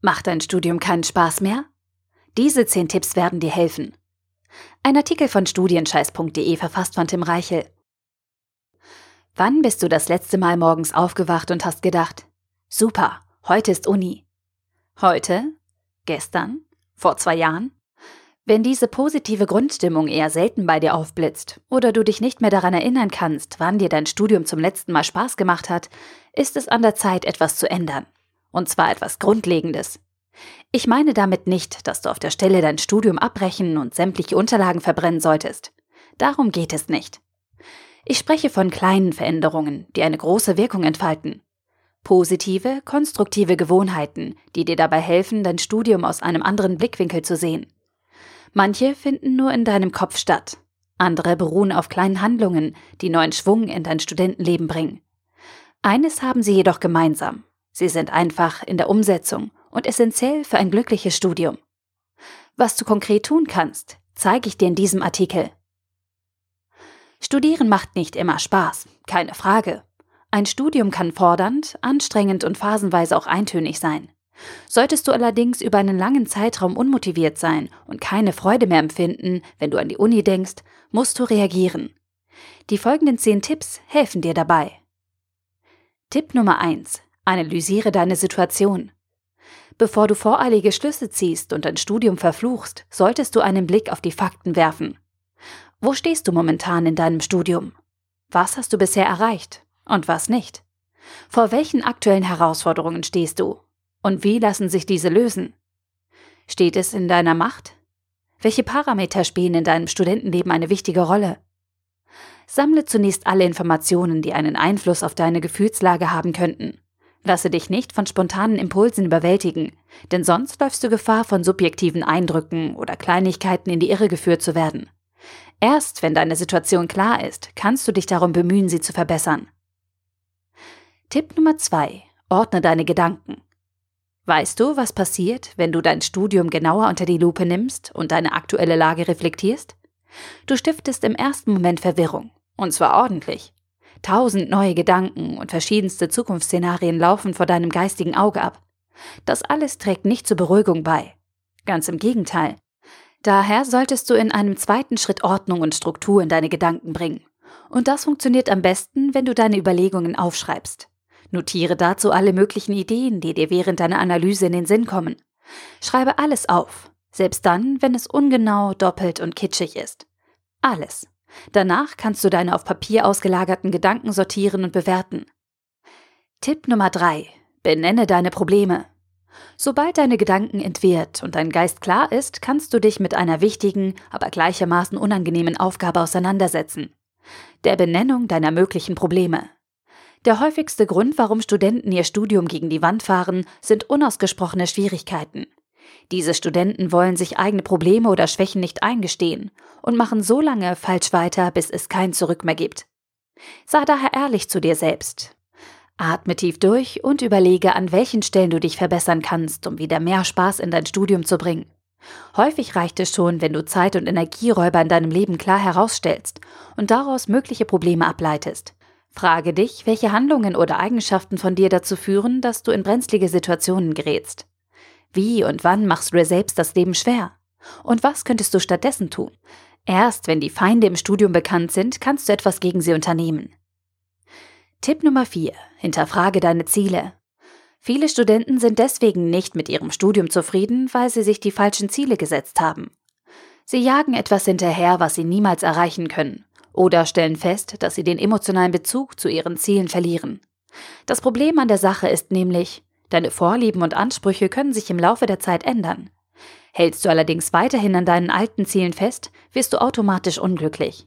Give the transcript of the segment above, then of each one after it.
Macht dein Studium keinen Spaß mehr? Diese 10 Tipps werden dir helfen. Ein Artikel von studienscheiß.de verfasst von Tim Reichel. Wann bist du das letzte Mal morgens aufgewacht und hast gedacht, super, heute ist Uni? Heute? Gestern? Vor zwei Jahren? Wenn diese positive Grundstimmung eher selten bei dir aufblitzt oder du dich nicht mehr daran erinnern kannst, wann dir dein Studium zum letzten Mal Spaß gemacht hat, ist es an der Zeit, etwas zu ändern. Und zwar etwas Grundlegendes. Ich meine damit nicht, dass du auf der Stelle dein Studium abbrechen und sämtliche Unterlagen verbrennen solltest. Darum geht es nicht. Ich spreche von kleinen Veränderungen, die eine große Wirkung entfalten. Positive, konstruktive Gewohnheiten, die dir dabei helfen, dein Studium aus einem anderen Blickwinkel zu sehen. Manche finden nur in deinem Kopf statt. Andere beruhen auf kleinen Handlungen, die neuen Schwung in dein Studentenleben bringen. Eines haben sie jedoch gemeinsam. Sie sind einfach in der Umsetzung und essentiell für ein glückliches Studium. Was du konkret tun kannst, zeige ich dir in diesem Artikel. Studieren macht nicht immer Spaß, keine Frage. Ein Studium kann fordernd, anstrengend und phasenweise auch eintönig sein. Solltest du allerdings über einen langen Zeitraum unmotiviert sein und keine Freude mehr empfinden, wenn du an die Uni denkst, musst du reagieren. Die folgenden zehn Tipps helfen dir dabei. Tipp Nummer eins: Analysiere deine Situation. Bevor du voreilige Schlüsse ziehst und dein Studium verfluchst, solltest du einen Blick auf die Fakten werfen. Wo stehst du momentan in deinem Studium? Was hast du bisher erreicht und was nicht? Vor welchen aktuellen Herausforderungen stehst du und wie lassen sich diese lösen? Steht es in deiner Macht? Welche Parameter spielen in deinem Studentenleben eine wichtige Rolle? Sammle zunächst alle Informationen, die einen Einfluss auf deine Gefühlslage haben könnten. Lasse dich nicht von spontanen Impulsen überwältigen, denn sonst läufst du Gefahr, von subjektiven Eindrücken oder Kleinigkeiten in die Irre geführt zu werden. Erst wenn deine Situation klar ist, kannst du dich darum bemühen, sie zu verbessern. Tipp Nummer zwei: Ordne deine Gedanken. Weißt du, was passiert, wenn du dein Studium genauer unter die Lupe nimmst und deine aktuelle Lage reflektierst? Du stiftest im ersten Moment Verwirrung, und zwar ordentlich. Tausend neue Gedanken und verschiedenste Zukunftsszenarien laufen vor deinem geistigen Auge ab. Das alles trägt nicht zur Beruhigung bei. Ganz im Gegenteil. Daher solltest du in einem zweiten Schritt Ordnung und Struktur in deine Gedanken bringen. Und das funktioniert am besten, wenn du deine Überlegungen aufschreibst. Notiere dazu alle möglichen Ideen, die dir während deiner Analyse in den Sinn kommen. Schreibe alles auf, selbst dann, wenn es ungenau, doppelt und kitschig ist. Alles. Danach kannst du deine auf Papier ausgelagerten Gedanken sortieren und bewerten. Tipp Nummer 3. Benenne deine Probleme. Sobald deine Gedanken entwirrt und dein Geist klar ist, kannst du dich mit einer wichtigen, aber gleichermaßen unangenehmen Aufgabe auseinandersetzen. Der Benennung deiner möglichen Probleme. Der häufigste Grund, warum Studenten ihr Studium gegen die Wand fahren, sind unausgesprochene Schwierigkeiten. Diese Studenten wollen sich eigene Probleme oder Schwächen nicht eingestehen und machen so lange falsch weiter, bis es kein Zurück mehr gibt. Sei daher ehrlich zu dir selbst. Atme tief durch und überlege, an welchen Stellen du dich verbessern kannst, um wieder mehr Spaß in dein Studium zu bringen. Häufig reicht es schon, wenn du Zeit- und Energieräuber in deinem Leben klar herausstellst und daraus mögliche Probleme ableitest. Frage dich, welche Handlungen oder Eigenschaften von dir dazu führen, dass du in brenzlige Situationen gerätst. Wie und wann machst du dir selbst das Leben schwer? Und was könntest du stattdessen tun? Erst wenn die Feinde im Studium bekannt sind, kannst du etwas gegen sie unternehmen. Tipp Nummer 4. Hinterfrage deine Ziele. Viele Studenten sind deswegen nicht mit ihrem Studium zufrieden, weil sie sich die falschen Ziele gesetzt haben. Sie jagen etwas hinterher, was sie niemals erreichen können oder stellen fest, dass sie den emotionalen Bezug zu ihren Zielen verlieren. Das Problem an der Sache ist nämlich, deine Vorlieben und Ansprüche können sich im Laufe der Zeit ändern. Hältst du allerdings weiterhin an deinen alten Zielen fest, wirst du automatisch unglücklich.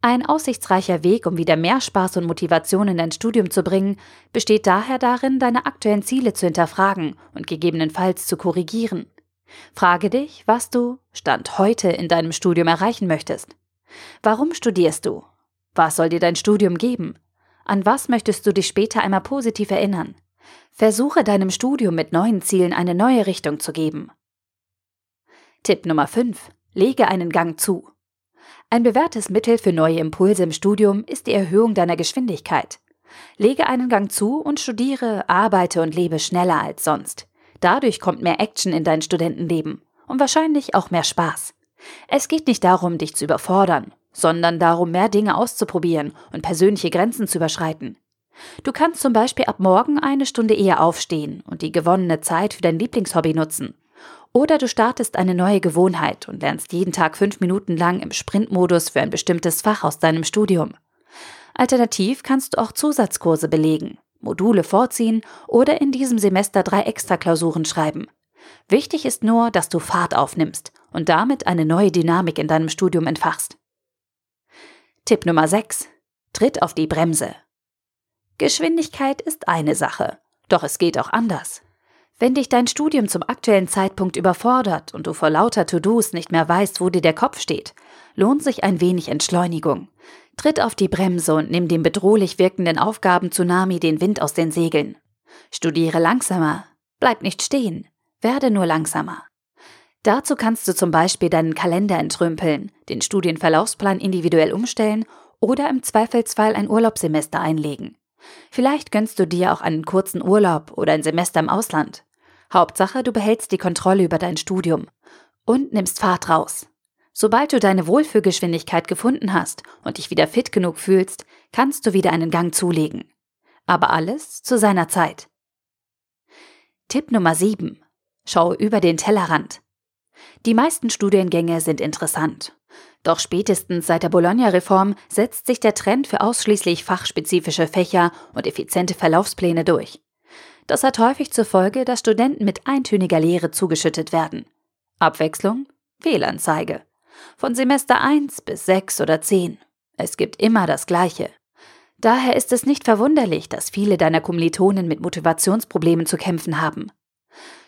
Ein aussichtsreicher Weg, um wieder mehr Spaß und Motivation in dein Studium zu bringen, besteht daher darin, deine aktuellen Ziele zu hinterfragen und gegebenenfalls zu korrigieren. Frage dich, was du, Stand heute, in deinem Studium erreichen möchtest. Warum studierst du? Was soll dir dein Studium geben? An was möchtest du dich später einmal positiv erinnern? Versuche deinem Studium mit neuen Zielen eine neue Richtung zu geben. Tipp Nummer 5. Lege einen Gang zu. Ein bewährtes Mittel für neue Impulse im Studium ist die Erhöhung deiner Geschwindigkeit. Lege einen Gang zu und studiere, arbeite und lebe schneller als sonst. Dadurch kommt mehr Action in dein Studentenleben und wahrscheinlich auch mehr Spaß. Es geht nicht darum, dich zu überfordern, sondern darum, mehr Dinge auszuprobieren und persönliche Grenzen zu überschreiten. Du kannst zum Beispiel ab morgen eine Stunde eher aufstehen und die gewonnene Zeit für dein Lieblingshobby nutzen. Oder du startest eine neue Gewohnheit und lernst jeden Tag fünf Minuten lang im Sprintmodus für ein bestimmtes Fach aus deinem Studium. Alternativ kannst du auch Zusatzkurse belegen, Module vorziehen oder in diesem Semester drei Extraklausuren schreiben. Wichtig ist nur, dass du Fahrt aufnimmst und damit eine neue Dynamik in deinem Studium entfachst. Tipp Nummer 6. Tritt auf die Bremse. Geschwindigkeit ist eine Sache, doch es geht auch anders. Wenn dich dein Studium zum aktuellen Zeitpunkt überfordert und du vor lauter To-Dos nicht mehr weißt, wo dir der Kopf steht, lohnt sich ein wenig Entschleunigung. Tritt auf die Bremse und nimm dem bedrohlich wirkenden Aufgaben-Tsunami den Wind aus den Segeln. Studiere langsamer, bleib nicht stehen, werde nur langsamer. Dazu kannst du zum Beispiel deinen Kalender entrümpeln, den Studienverlaufsplan individuell umstellen oder im Zweifelsfall ein Urlaubssemester einlegen. Vielleicht gönnst du dir auch einen kurzen Urlaub oder ein Semester im Ausland. Hauptsache, du behältst die Kontrolle über dein Studium und nimmst Fahrt raus. Sobald du deine Wohlfühlgeschwindigkeit gefunden hast und dich wieder fit genug fühlst, kannst du wieder einen Gang zulegen. Aber alles zu seiner Zeit. Tipp Nummer 7. Schau über den Tellerrand. Die meisten Studiengänge sind interessant. Doch spätestens seit der Bologna-Reform setzt sich der Trend für ausschließlich fachspezifische Fächer und effiziente Verlaufspläne durch. Das hat häufig zur Folge, dass Studenten mit eintöniger Lehre zugeschüttet werden. Abwechslung? Fehlanzeige. Von Semester 1 bis 6 oder 10. Es gibt immer das Gleiche. Daher ist es nicht verwunderlich, dass viele deiner Kommilitonen mit Motivationsproblemen zu kämpfen haben.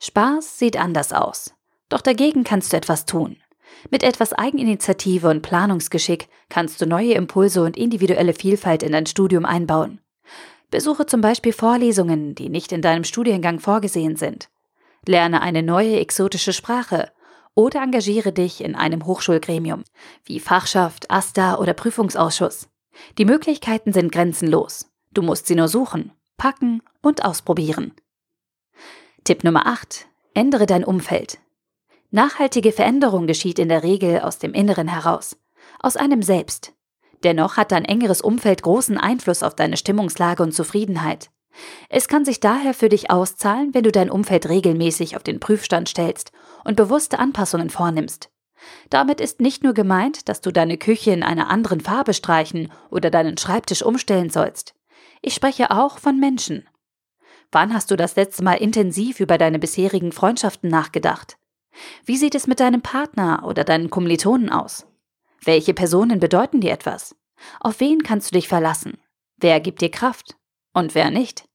Spaß sieht anders aus. Doch dagegen kannst du etwas tun. Mit etwas Eigeninitiative und Planungsgeschick kannst du neue Impulse und individuelle Vielfalt in dein Studium einbauen. Besuche zum Beispiel Vorlesungen, die nicht in deinem Studiengang vorgesehen sind. Lerne eine neue exotische Sprache oder engagiere dich in einem Hochschulgremium, wie Fachschaft, AStA oder Prüfungsausschuss. Die Möglichkeiten sind grenzenlos. Du musst sie nur suchen, packen und ausprobieren. Tipp Nummer 8. Ändere dein Umfeld. Nachhaltige Veränderung geschieht in der Regel aus dem Inneren heraus, aus einem selbst. Dennoch hat dein engeres Umfeld großen Einfluss auf deine Stimmungslage und Zufriedenheit. Es kann sich daher für dich auszahlen, wenn du dein Umfeld regelmäßig auf den Prüfstand stellst und bewusste Anpassungen vornimmst. Damit ist nicht nur gemeint, dass du deine Küche in einer anderen Farbe streichen oder deinen Schreibtisch umstellen sollst. Ich spreche auch von Menschen. Wann hast du das letzte Mal intensiv über deine bisherigen Freundschaften nachgedacht? Wie sieht es mit deinem Partner oder deinen Kommilitonen aus? Welche Personen bedeuten dir etwas? Auf wen kannst du dich verlassen? Wer gibt dir Kraft? Und wer nicht?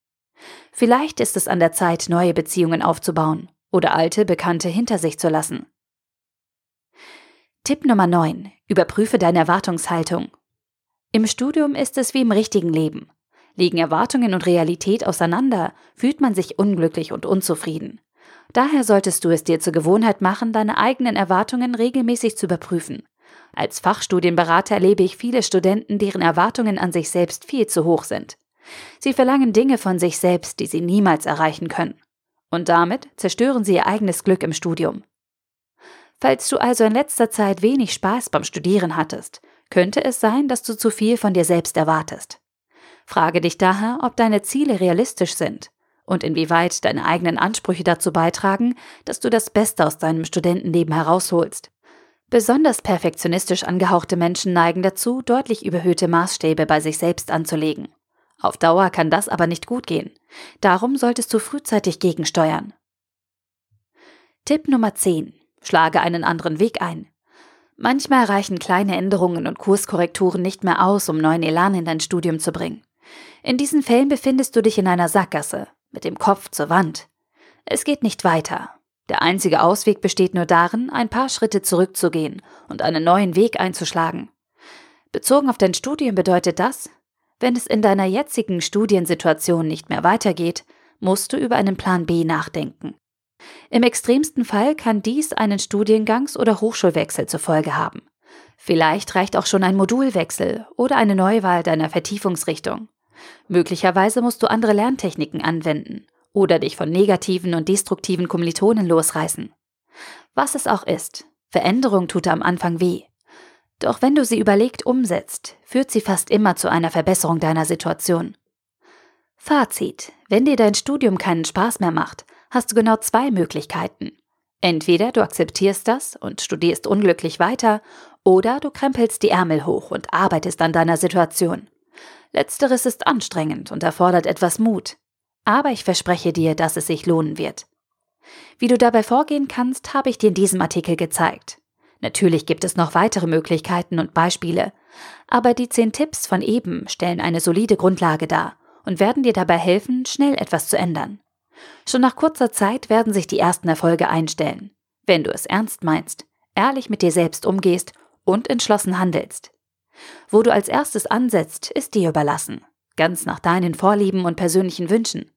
Vielleicht ist es an der Zeit, neue Beziehungen aufzubauen oder alte Bekannte hinter sich zu lassen. Tipp Nummer 9. Überprüfe deine Erwartungshaltung. Im Studium ist es wie im richtigen Leben. Liegen Erwartungen und Realität auseinander, fühlt man sich unglücklich und unzufrieden. Daher solltest du es dir zur Gewohnheit machen, deine eigenen Erwartungen regelmäßig zu überprüfen. Als Fachstudienberater erlebe ich viele Studenten, deren Erwartungen an sich selbst viel zu hoch sind. Sie verlangen Dinge von sich selbst, die sie niemals erreichen können. Und damit zerstören sie ihr eigenes Glück im Studium. Falls du also in letzter Zeit wenig Spaß beim Studieren hattest, könnte es sein, dass du zu viel von dir selbst erwartest. Frage dich daher, ob deine Ziele realistisch sind und inwieweit deine eigenen Ansprüche dazu beitragen, dass du das Beste aus deinem Studentenleben herausholst. Besonders perfektionistisch angehauchte Menschen neigen dazu, deutlich überhöhte Maßstäbe bei sich selbst anzulegen. Auf Dauer kann das aber nicht gut gehen. Darum solltest du frühzeitig gegensteuern. Tipp Nummer 10. Schlage einen anderen Weg ein. Manchmal reichen kleine Änderungen und Kurskorrekturen nicht mehr aus, um neuen Elan in dein Studium zu bringen. In diesen Fällen befindest du dich in einer Sackgasse mit dem Kopf zur Wand. Es geht nicht weiter. Der einzige Ausweg besteht nur darin, ein paar Schritte zurückzugehen und einen neuen Weg einzuschlagen. Bezogen auf dein Studium bedeutet das, wenn es in deiner jetzigen Studiensituation nicht mehr weitergeht, musst du über einen Plan B nachdenken. Im extremsten Fall kann dies einen Studiengangs- oder Hochschulwechsel zur Folge haben. Vielleicht reicht auch schon ein Modulwechsel oder eine Neuwahl deiner Vertiefungsrichtung. Möglicherweise musst du andere Lerntechniken anwenden oder dich von negativen und destruktiven Kommilitonen losreißen. Was es auch ist, Veränderung tut am Anfang weh. Doch wenn du sie überlegt umsetzt, führt sie fast immer zu einer Verbesserung deiner Situation. Fazit. Wenn dir dein Studium keinen Spaß mehr macht, hast du genau zwei Möglichkeiten. Entweder du akzeptierst das und studierst unglücklich weiter, oder du krempelst die Ärmel hoch und arbeitest an deiner Situation. Letzteres ist anstrengend und erfordert etwas Mut. Aber ich verspreche dir, dass es sich lohnen wird. Wie du dabei vorgehen kannst, habe ich dir in diesem Artikel gezeigt. Natürlich gibt es noch weitere Möglichkeiten und Beispiele, aber die zehn Tipps von eben stellen eine solide Grundlage dar und werden dir dabei helfen, schnell etwas zu ändern. Schon nach kurzer Zeit werden sich die ersten Erfolge einstellen, wenn du es ernst meinst, ehrlich mit dir selbst umgehst und entschlossen handelst. Wo du als erstes ansetzt, ist dir überlassen, ganz nach deinen Vorlieben und persönlichen Wünschen.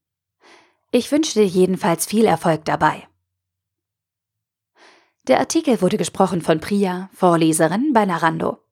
Ich wünsche dir jedenfalls viel Erfolg dabei. Der Artikel wurde gesprochen von Priya, Vorleserin bei Narando.